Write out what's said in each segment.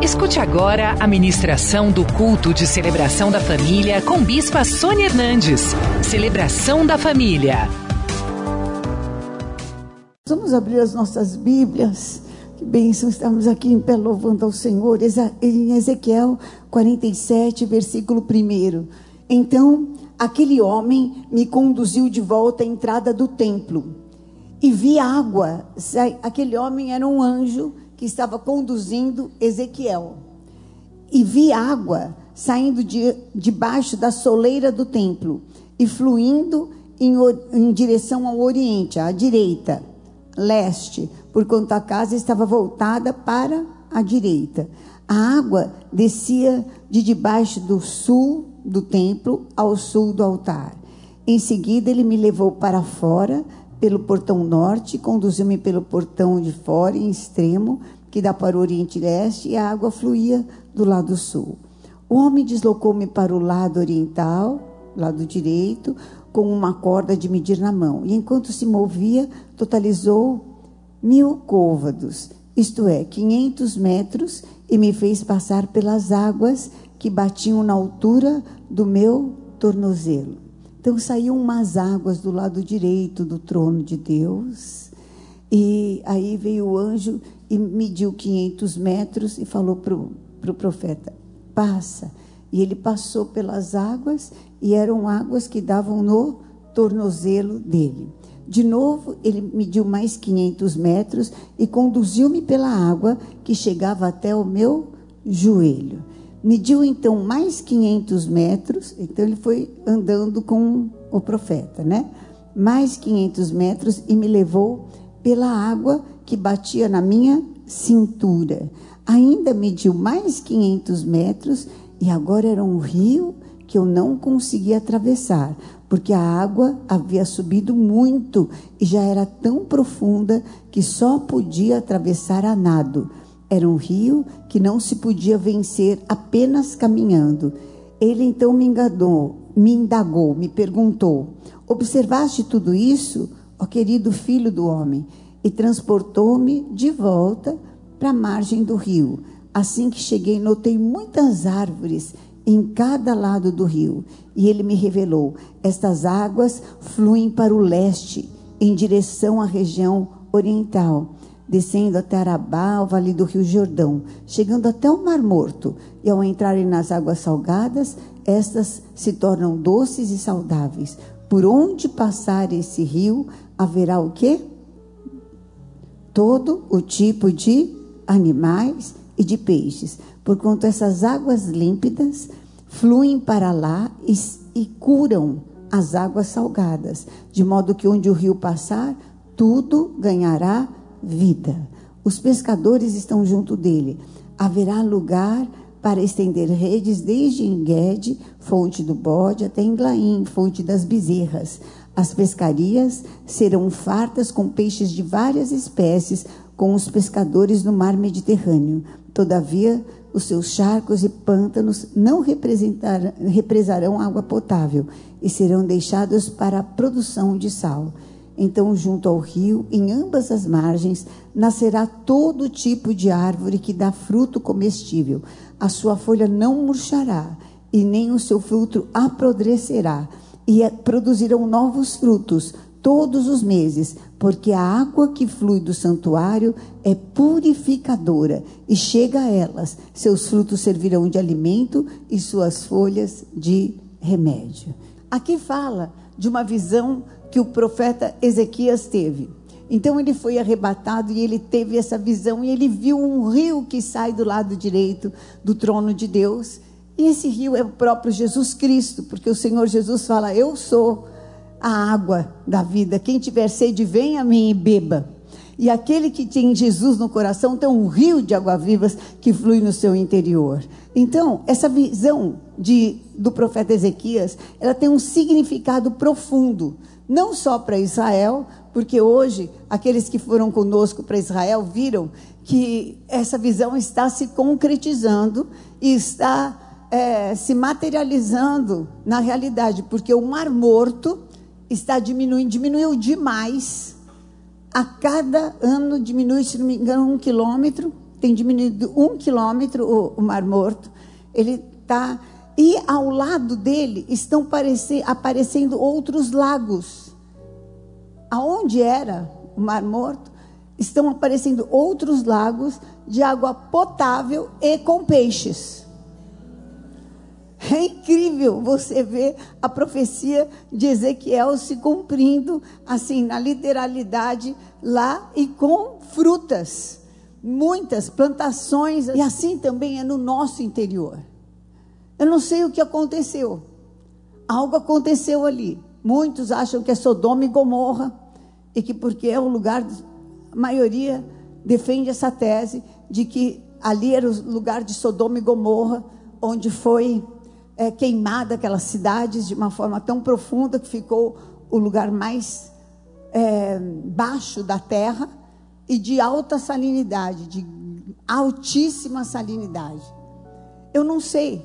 Escute agora a ministração do culto de celebração da família com Bispa Sônia Hernandes. Celebração da família. Vamos abrir as nossas Bíblias. Que bênção estamos aqui em pé louvando ao Senhor. Em Ezequiel 47, versículo 1. Então, aquele homem me conduziu de volta à entrada do templo e vi água. Aquele homem era um anjo que estava conduzindo Ezequiel. E vi água saindo de, debaixo da soleira do templo e fluindo em, em direção ao oriente, à direita, leste, porquanto a casa estava voltada para a direita. A água descia de debaixo do sul do templo ao sul do altar. Em seguida, ele me levou para fora pelo portão norte, conduziu-me pelo portão de fora, em extremo, que dá para o oriente e leste, e a água fluía do lado sul. O homem deslocou-me para o lado oriental, lado direito, com uma corda de medir na mão. E enquanto se movia, totalizou mil côvados, isto é, 500 metros, e me fez passar pelas águas que batiam na altura do meu tornozelo. Então saíam umas águas do lado direito do trono de Deus. E aí veio o anjo e mediu 500 metros e falou para o pro profeta: passa. E ele passou pelas águas e eram águas que davam no tornozelo dele. De novo, ele mediu mais 500 metros e conduziu-me pela água que chegava até o meu joelho. Mediu então mais 500 metros, então ele foi andando com o profeta, né? Mais 500 metros e me levou pela água que batia na minha cintura. Ainda mediu mais 500 metros e agora era um rio que eu não conseguia atravessar, porque a água havia subido muito e já era tão profunda que só podia atravessar a nado. Era um rio que não se podia vencer apenas caminhando. Ele então me enganou, me indagou, me perguntou: Observaste tudo isso, ó querido filho do homem? E transportou-me de volta para a margem do rio. Assim que cheguei, notei muitas árvores em cada lado do rio. E ele me revelou: estas águas fluem para o leste, em direção à região oriental descendo até Arabá, o vale do Rio Jordão, chegando até o Mar Morto. E ao entrarem nas águas salgadas, estas se tornam doces e saudáveis. Por onde passar esse rio, haverá o quê? Todo o tipo de animais e de peixes. Porquanto essas águas límpidas fluem para lá e, e curam as águas salgadas, de modo que onde o rio passar, tudo ganhará vida. Os pescadores estão junto dele. Haverá lugar para estender redes desde Enguede, fonte do bode, até Englaim, fonte das bezerras. As pescarias serão fartas com peixes de várias espécies, com os pescadores no mar Mediterrâneo. Todavia, os seus charcos e pântanos não represarão água potável e serão deixados para a produção de sal. Então, junto ao rio, em ambas as margens, nascerá todo tipo de árvore que dá fruto comestível. A sua folha não murchará, e nem o seu fruto apodrecerá, e é, produzirão novos frutos todos os meses, porque a água que flui do santuário é purificadora e chega a elas. Seus frutos servirão de alimento e suas folhas de remédio. Aqui fala de uma visão que o profeta Ezequias teve. Então ele foi arrebatado e ele teve essa visão e ele viu um rio que sai do lado direito do trono de Deus. E esse rio é o próprio Jesus Cristo, porque o Senhor Jesus fala: Eu sou a água da vida. Quem tiver sede, venha a mim e beba. E aquele que tem Jesus no coração tem um rio de água vivas que flui no seu interior. Então, essa visão de, do profeta Ezequias, ela tem um significado profundo não só para Israel, porque hoje aqueles que foram conosco para Israel viram que essa visão está se concretizando e está é, se materializando na realidade, porque o Mar Morto está diminuindo, diminuiu demais. A cada ano diminui, se não me engano, um quilômetro tem diminuído um quilômetro o, o Mar Morto. Ele está. E ao lado dele estão aparecendo outros lagos. Aonde era o Mar Morto, estão aparecendo outros lagos de água potável e com peixes. É incrível você ver a profecia de Ezequiel se cumprindo, assim, na literalidade, lá e com frutas, muitas plantações, e assim também é no nosso interior. Eu não sei o que aconteceu, algo aconteceu ali. Muitos acham que é Sodoma e Gomorra, e que porque é o lugar, a maioria defende essa tese de que ali era o lugar de Sodoma e Gomorra, onde foi é, queimada aquelas cidades de uma forma tão profunda que ficou o lugar mais é, baixo da terra e de alta salinidade, de altíssima salinidade. Eu não sei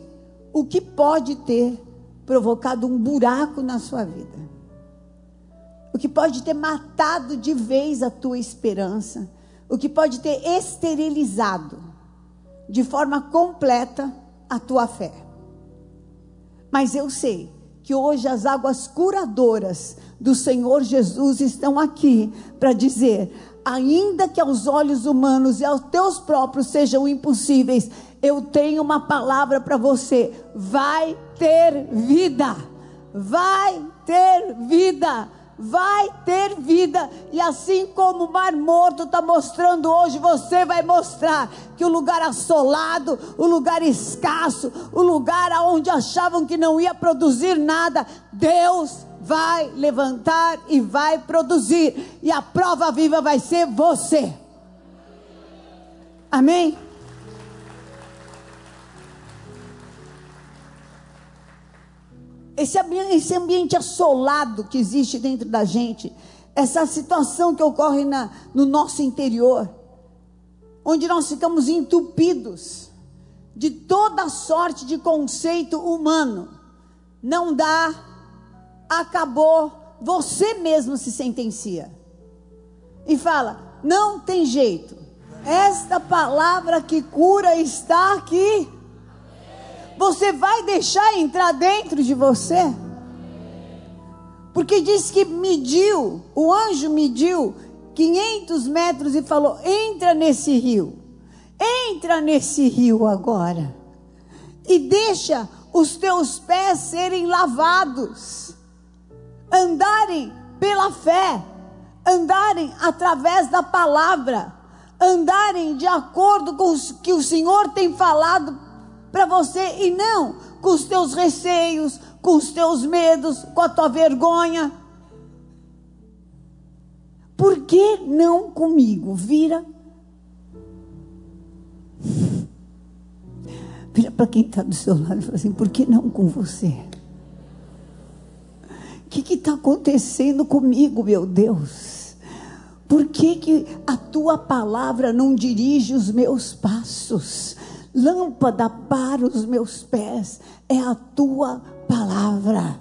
o que pode ter provocado um buraco na sua vida. O que pode ter matado de vez a tua esperança. O que pode ter esterilizado de forma completa a tua fé. Mas eu sei que hoje as águas curadoras do Senhor Jesus estão aqui para dizer: ainda que aos olhos humanos e aos teus próprios sejam impossíveis, eu tenho uma palavra para você: vai ter vida, vai ter vida vai ter vida. E assim como o Mar Morto está mostrando hoje, você vai mostrar que o lugar assolado, o lugar escasso, o lugar onde achavam que não ia produzir nada, Deus vai levantar e vai produzir. E a prova viva vai ser você. Amém? Esse ambiente, esse ambiente assolado que existe dentro da gente, essa situação que ocorre na, no nosso interior, onde nós ficamos entupidos de toda sorte de conceito humano, não dá, acabou, você mesmo se sentencia e fala: não tem jeito, esta palavra que cura está aqui. Você vai deixar entrar dentro de você? Porque diz que mediu, o anjo mediu 500 metros e falou: entra nesse rio, entra nesse rio agora, e deixa os teus pés serem lavados, andarem pela fé, andarem através da palavra, andarem de acordo com o que o Senhor tem falado para você e não com os teus receios, com os teus medos, com a tua vergonha. Por que não comigo? Vira. Vira para quem está do seu lado e fala assim: por que não com você? O que está acontecendo comigo, meu Deus? Por que, que a tua palavra não dirige os meus passos? Lâmpada para os meus pés é a tua palavra,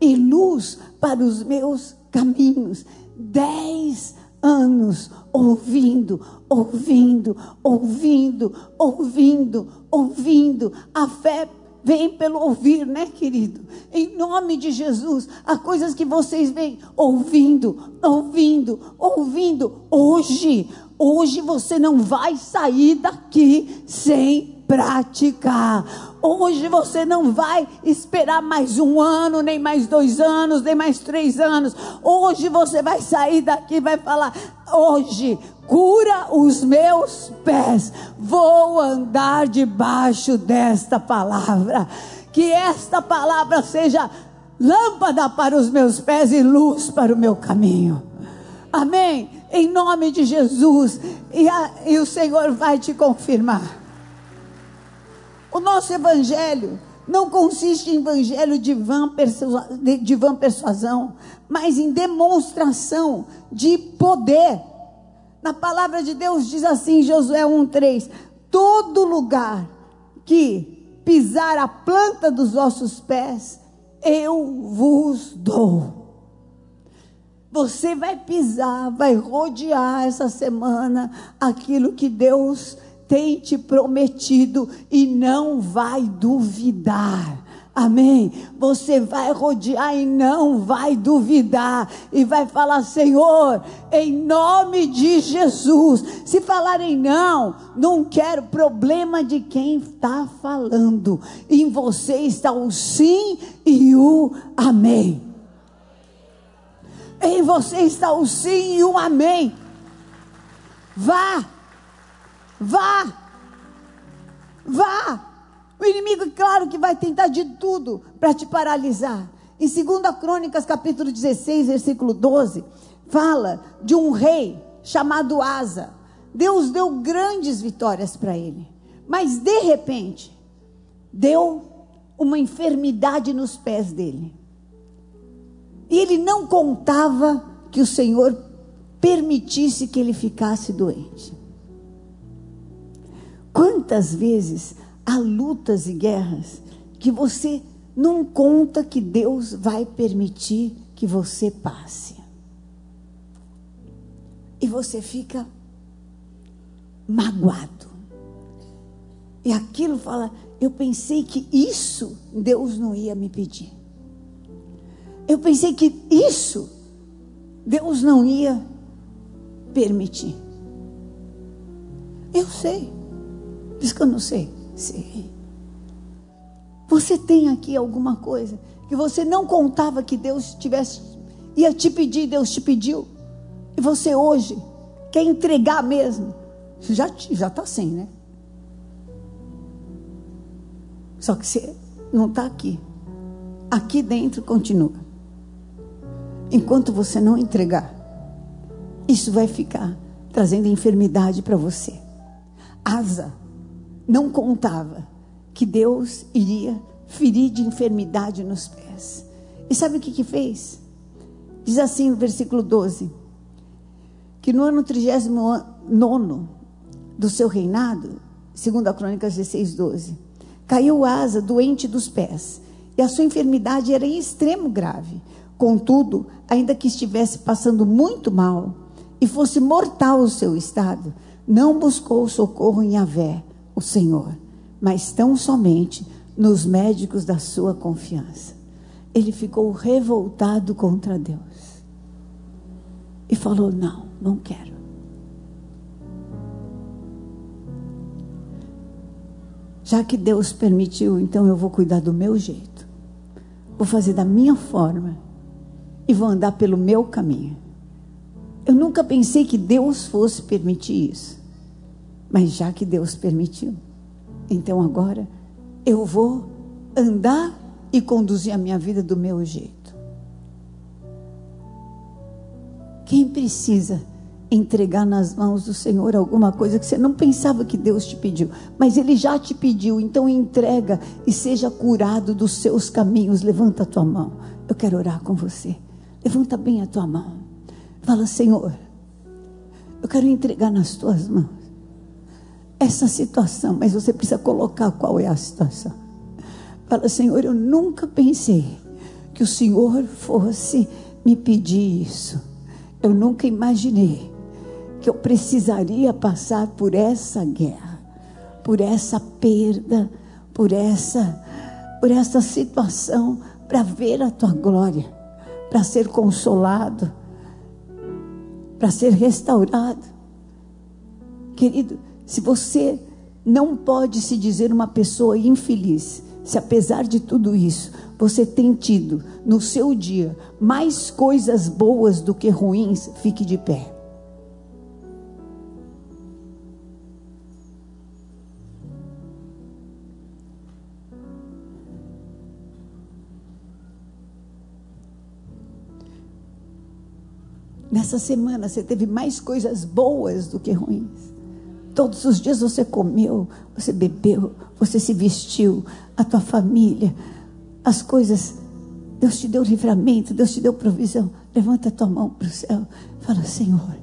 e luz para os meus caminhos. Dez anos ouvindo, ouvindo, ouvindo, ouvindo, ouvindo. A fé vem pelo ouvir, né, querido? Em nome de Jesus, há coisas que vocês vêm ouvindo, ouvindo, ouvindo. Hoje, Hoje você não vai sair daqui sem praticar. Hoje você não vai esperar mais um ano, nem mais dois anos, nem mais três anos. Hoje você vai sair daqui e vai falar: hoje cura os meus pés. Vou andar debaixo desta palavra. Que esta palavra seja lâmpada para os meus pés e luz para o meu caminho. Amém em nome de Jesus, e, a, e o Senhor vai te confirmar. O nosso evangelho não consiste em evangelho de vã, de vã persuasão, mas em demonstração de poder. Na palavra de Deus diz assim, Josué 1,3: Todo lugar que pisar a planta dos vossos pés, eu vos dou. Você vai pisar, vai rodear essa semana aquilo que Deus tem te prometido e não vai duvidar. Amém. Você vai rodear e não vai duvidar. E vai falar, Senhor, em nome de Jesus. Se falarem não, não quero problema de quem está falando. Em você está o sim e o amém. Em você está o sim e o amém. Vá, vá, vá. O inimigo, claro que vai tentar de tudo para te paralisar. Em 2 Crônicas, capítulo 16, versículo 12, fala de um rei chamado Asa. Deus deu grandes vitórias para ele. Mas de repente, deu uma enfermidade nos pés dele. E ele não contava que o Senhor permitisse que ele ficasse doente. Quantas vezes há lutas e guerras que você não conta que Deus vai permitir que você passe. E você fica magoado. E aquilo fala, eu pensei que isso Deus não ia me pedir. Eu pensei que isso Deus não ia permitir. Eu sei. Diz que eu não sei. Sim. Você tem aqui alguma coisa que você não contava que Deus tivesse ia te pedir, Deus te pediu. E você hoje quer entregar mesmo. Já já tá sem, né? Só que você não está aqui. Aqui dentro continua. Enquanto você não entregar, isso vai ficar trazendo enfermidade para você. Asa não contava que Deus iria ferir de enfermidade nos pés. E sabe o que que fez? Diz assim no versículo 12: que no ano 39 do seu reinado, segundo a Crônicas 16, 12, caiu Asa doente dos pés, e a sua enfermidade era em extremo grave. Contudo, ainda que estivesse passando muito mal e fosse mortal o seu estado, não buscou socorro em Yahvé, o Senhor, mas tão somente nos médicos da sua confiança. Ele ficou revoltado contra Deus e falou: Não, não quero. Já que Deus permitiu, então eu vou cuidar do meu jeito, vou fazer da minha forma e vou andar pelo meu caminho. Eu nunca pensei que Deus fosse permitir isso. Mas já que Deus permitiu, então agora eu vou andar e conduzir a minha vida do meu jeito. Quem precisa entregar nas mãos do Senhor alguma coisa que você não pensava que Deus te pediu, mas Ele já te pediu, então entrega e seja curado dos seus caminhos. Levanta a tua mão. Eu quero orar com você. Levanta bem a tua mão. Fala, Senhor, eu quero entregar nas tuas mãos essa situação, mas você precisa colocar qual é a situação. Fala, Senhor, eu nunca pensei que o Senhor fosse me pedir isso. Eu nunca imaginei que eu precisaria passar por essa guerra, por essa perda, por essa por essa situação para ver a tua glória, para ser consolado, para ser restaurado. Querido, se você não pode se dizer uma pessoa infeliz, se apesar de tudo isso, você tem tido no seu dia mais coisas boas do que ruins, fique de pé. Nessa semana você teve mais coisas boas do que ruins. Todos os dias você comeu, você bebeu, você se vestiu, a tua família, as coisas. Deus te deu livramento, Deus te deu provisão. Levanta a tua mão para o céu. Fala, Senhor,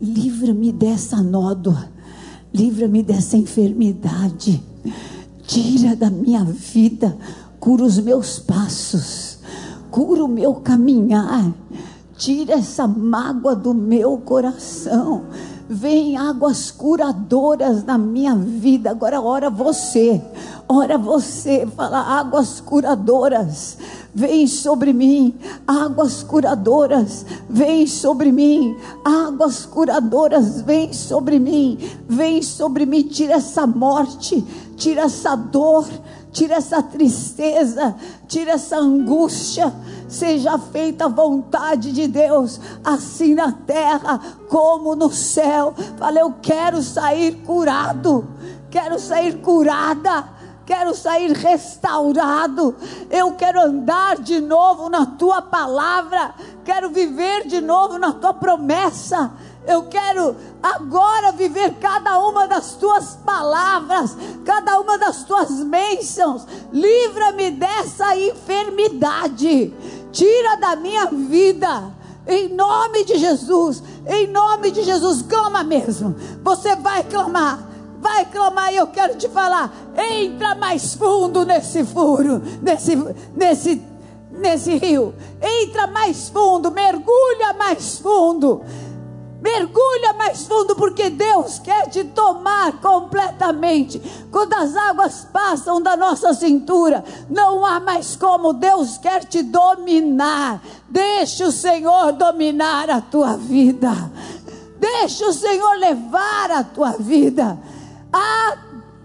livra-me dessa nódoa, livra-me dessa enfermidade, tira da minha vida, cura os meus passos, cura o meu caminhar, tira essa mágoa do meu coração Vem águas curadoras na minha vida. Agora ora você. Ora você, fala águas curadoras vem sobre mim, águas curadoras, vem sobre mim, águas curadoras, vem sobre mim, vem sobre mim, tira essa morte, tira essa dor, tira essa tristeza, tira essa angústia. Seja feita a vontade de Deus, assim na terra como no céu. Fala, eu quero sair curado, quero sair curada quero sair restaurado, eu quero andar de novo na tua palavra, quero viver de novo na tua promessa. Eu quero agora viver cada uma das tuas palavras, cada uma das tuas bênçãos. Livra-me dessa enfermidade. Tira da minha vida. Em nome de Jesus. Em nome de Jesus. Clama mesmo. Você vai clamar vai clamar e eu quero te falar. Entra mais fundo nesse furo, nesse, nesse, nesse rio. Entra mais fundo, mergulha mais fundo. Mergulha mais fundo, porque Deus quer te tomar completamente. Quando as águas passam da nossa cintura, não há mais como. Deus quer te dominar. Deixa o Senhor dominar a tua vida. Deixa o Senhor levar a tua vida a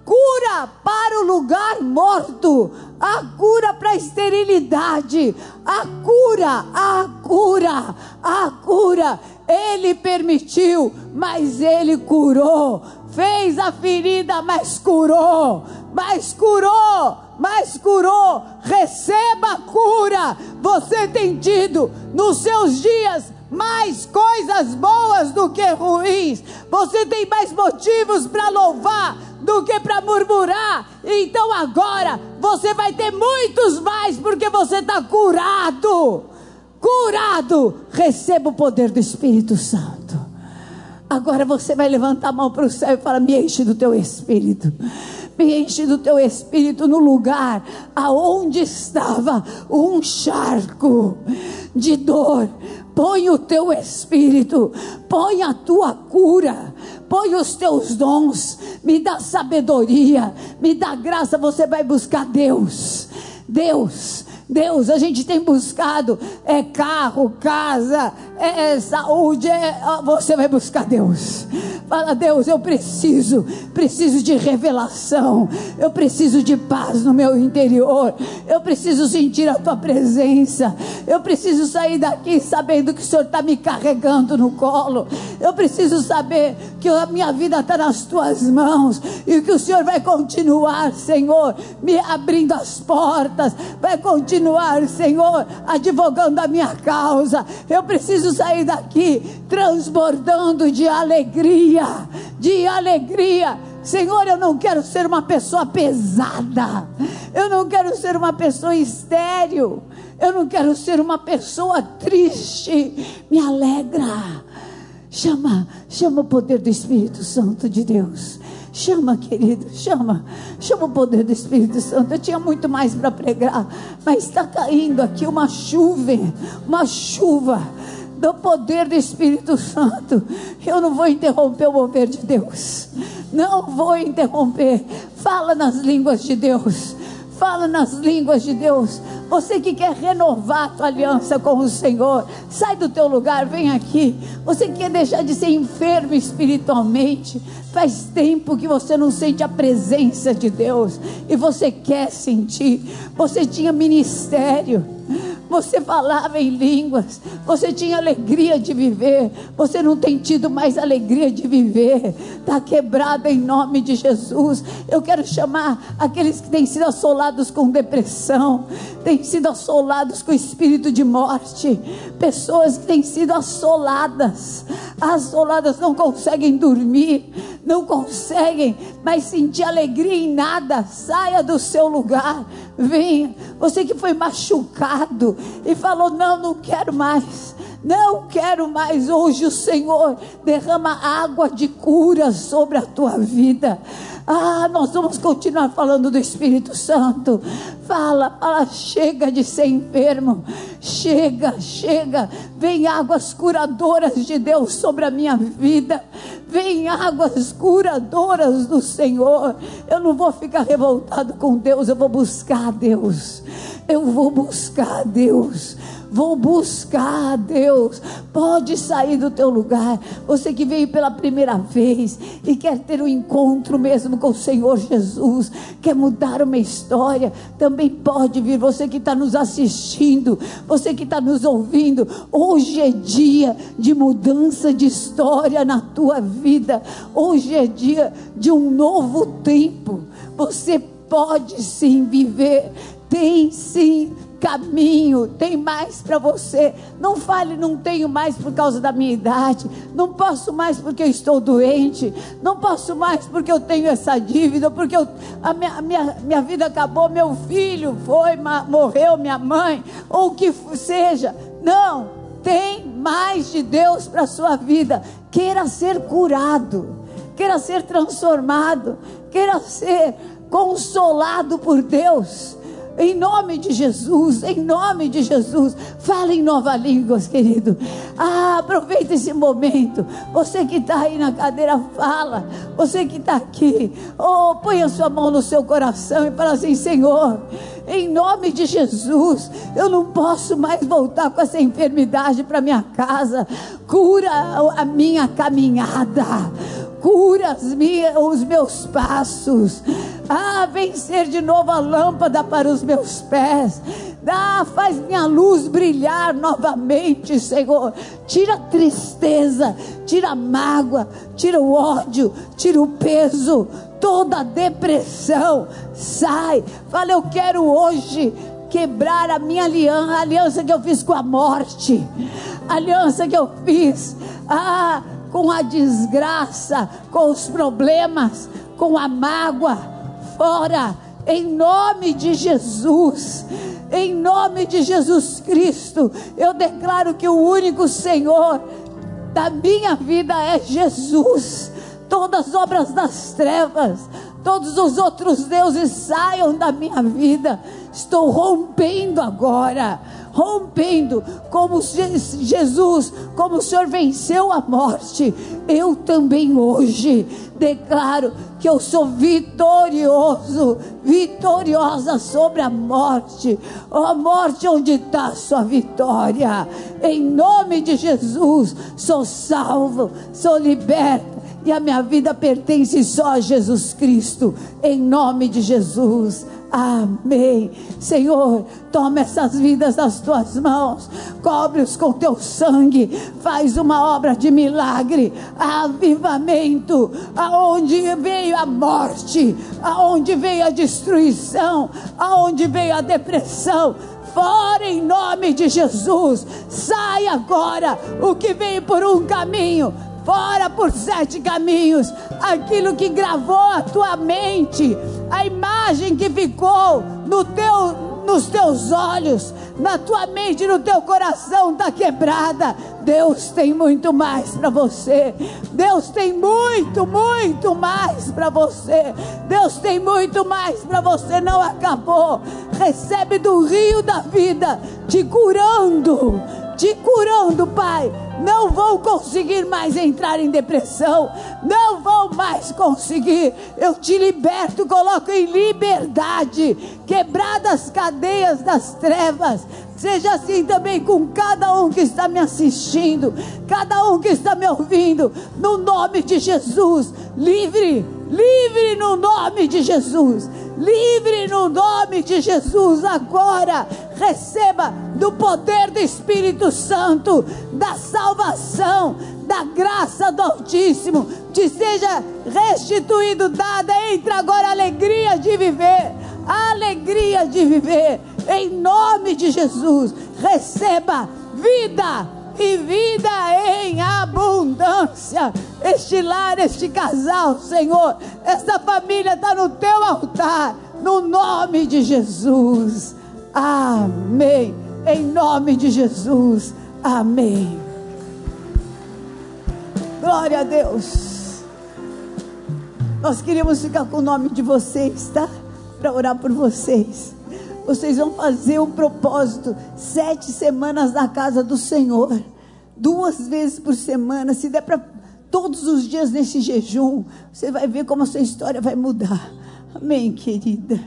cura para o lugar morto, a cura para a esterilidade, a cura, a cura, a cura. Ele permitiu, mas ele curou. Fez a ferida, mas curou, mas curou, mas curou. Receba a cura. Você tem tido nos seus dias mais coisas boas do que ruins. Você tem mais motivos para louvar do que para murmurar. Então agora você vai ter muitos mais porque você está curado. Curado. Receba o poder do Espírito Santo. Agora você vai levantar a mão para o céu e falar: Me enche do teu espírito me enche do teu espírito no lugar aonde estava um charco de dor. Põe o teu espírito, põe a tua cura, põe os teus dons, me dá sabedoria, me dá graça. Você vai buscar Deus, Deus, Deus, a gente tem buscado é carro, casa, é, é saúde, é, você vai buscar Deus. Fala, Deus, eu preciso, preciso de revelação, eu preciso de paz no meu interior, eu preciso sentir a tua presença, eu preciso sair daqui sabendo que o Senhor está me carregando no colo, eu preciso saber que a minha vida está nas tuas mãos e que o Senhor vai continuar, Senhor, me abrindo as portas, vai continuar, Senhor, advogando a minha causa. Eu preciso sair daqui transbordando de alegria, de alegria. Senhor, eu não quero ser uma pessoa pesada. Eu não quero ser uma pessoa estéril. Eu não quero ser uma pessoa triste. Me alegra. Chama, chama o poder do Espírito Santo de Deus. Chama, querido, chama. Chama o poder do Espírito Santo. Eu tinha muito mais para pregar, mas está caindo aqui uma chuva, uma chuva do poder do Espírito Santo. Eu não vou interromper o mover de Deus. Não vou interromper. Fala nas línguas de Deus. Fala nas línguas de Deus. Você que quer renovar a tua aliança com o Senhor, sai do teu lugar, vem aqui. Você que quer deixar de ser enfermo espiritualmente, faz tempo que você não sente a presença de Deus e você quer sentir. Você tinha ministério você falava em línguas, você tinha alegria de viver, você não tem tido mais alegria de viver, está quebrada em nome de Jesus. Eu quero chamar aqueles que têm sido assolados com depressão, têm sido assolados com espírito de morte, pessoas que têm sido assoladas, assoladas não conseguem dormir, não conseguem mais sentir alegria em nada, saia do seu lugar, venha. Você que foi machucado e falou: Não, não quero mais. Não quero mais. Hoje o Senhor derrama água de cura sobre a tua vida ah, nós vamos continuar falando do Espírito Santo. Fala, fala, chega de ser enfermo. Chega, chega. Vem águas curadoras de Deus sobre a minha vida. Vem águas curadoras do Senhor. Eu não vou ficar revoltado com Deus, eu vou buscar a Deus. Eu vou buscar a Deus Vou buscar a Deus. Pode sair do teu lugar. Você que veio pela primeira vez e quer ter um encontro mesmo com o Senhor Jesus, quer mudar uma história, também pode vir. Você que está nos assistindo, você que está nos ouvindo, hoje é dia de mudança de história na tua vida. Hoje é dia de um novo tempo. Você pode sim viver, tem sim caminho, tem mais para você. Não fale, não tenho mais por causa da minha idade, não posso mais porque eu estou doente, não posso mais porque eu tenho essa dívida, porque eu, a minha, minha, minha vida acabou, meu filho foi, morreu, minha mãe, ou o que seja. Não, tem mais de Deus para a sua vida. Queira ser curado, queira ser transformado, queira ser consolado por Deus. Em nome de Jesus, em nome de Jesus, fala em nova língua, querido. Ah, aproveita esse momento. Você que está aí na cadeira, fala. Você que está aqui, oh, põe a sua mão no seu coração e fala assim: Senhor, em nome de Jesus, eu não posso mais voltar com essa enfermidade para minha casa. Cura a minha caminhada cura os meus passos. Ah, vem ser de novo a lâmpada para os meus pés. Ah, faz minha luz brilhar novamente, Senhor. Tira a tristeza, tira a mágoa, tira o ódio, tira o peso, toda a depressão. Sai, fala, eu quero hoje quebrar a minha aliança, a aliança que eu fiz com a morte, a aliança que eu fiz ah, com a desgraça, com os problemas, com a mágoa fora, em nome de Jesus. Em nome de Jesus Cristo, eu declaro que o único Senhor da minha vida é Jesus. Todas as obras das trevas, todos os outros deuses saiam da minha vida. Estou rompendo agora rompendo, como Jesus, como o Senhor venceu a morte, eu também hoje declaro que eu sou vitorioso, vitoriosa sobre a morte. A oh, morte, onde está a sua vitória? Em nome de Jesus, sou salvo, sou liberta. E a minha vida pertence só a Jesus Cristo, em nome de Jesus. Amém. Senhor, toma essas vidas nas tuas mãos, cobre-os com teu sangue, faz uma obra de milagre, avivamento, aonde veio a morte, aonde veio a destruição, aonde veio a depressão? Fora em nome de Jesus. Sai agora o que veio por um caminho, fora por sete caminhos. Aquilo que gravou a tua mente, a imagem que ficou no teu, nos teus olhos, na tua mente, no teu coração está quebrada. Deus tem muito mais para você. Deus tem muito, muito mais para você. Deus tem muito mais para você. Não acabou. Recebe do rio da vida, te curando, te curando, Pai, não vão conseguir mais entrar em depressão, não vão mais conseguir. Eu te liberto, coloco em liberdade, quebradas cadeias das trevas. Seja assim também com cada um que está me assistindo, cada um que está me ouvindo, no nome de Jesus, livre, livre no nome de Jesus livre no nome de Jesus agora. Receba do poder do Espírito Santo, da salvação, da graça do Altíssimo. Te seja restituído, dada. Entra agora a alegria de viver. A alegria de viver. Em nome de Jesus, receba vida e vida em abundância. Este lar, este casal, Senhor, esta família está no teu altar, no nome de Jesus. Amém. Em nome de Jesus. Amém. Glória a Deus. Nós queríamos ficar com o nome de vocês, tá? Para orar por vocês. Vocês vão fazer um propósito, sete semanas na casa do Senhor duas vezes por semana. Se der para todos os dias nesse jejum, você vai ver como a sua história vai mudar. Amém, querida.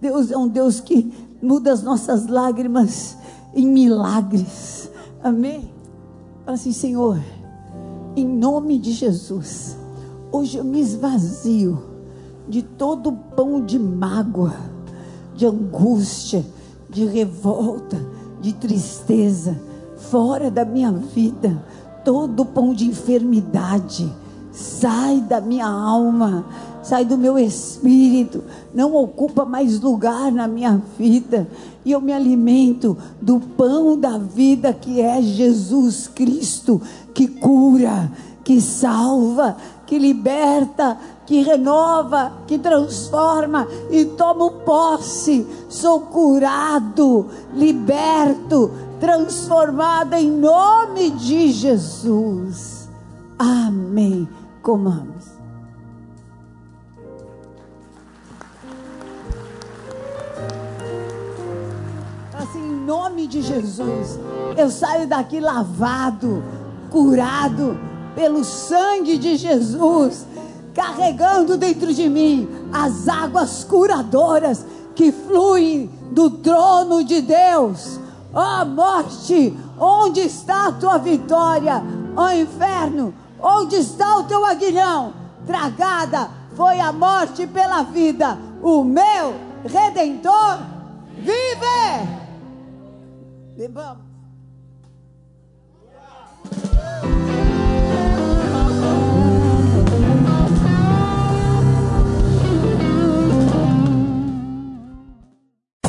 Deus é um Deus que muda as nossas lágrimas em milagres. Amém. Fala assim, Senhor, em nome de Jesus, hoje eu me esvazio de todo pão de mágoa, de angústia, de revolta, de tristeza, fora da minha vida, todo pão de enfermidade, sai da minha alma, sai do meu espírito, não ocupa mais lugar na minha vida, e eu me alimento do pão da vida que é Jesus Cristo, que cura, que salva, que liberta, que renova, que transforma e tomo posse. Sou curado, liberto, transformado em nome de Jesus. Amém. Comamos. Assim, em nome de Jesus, eu saio daqui lavado, curado pelo sangue de Jesus, carregando dentro de mim as águas curadoras que fluem do trono de Deus. Ó oh, morte, onde está a tua vitória? Ó oh, inferno, onde está o teu aguilhão? Tragada foi a morte pela vida. O meu redentor vive. Bebamos.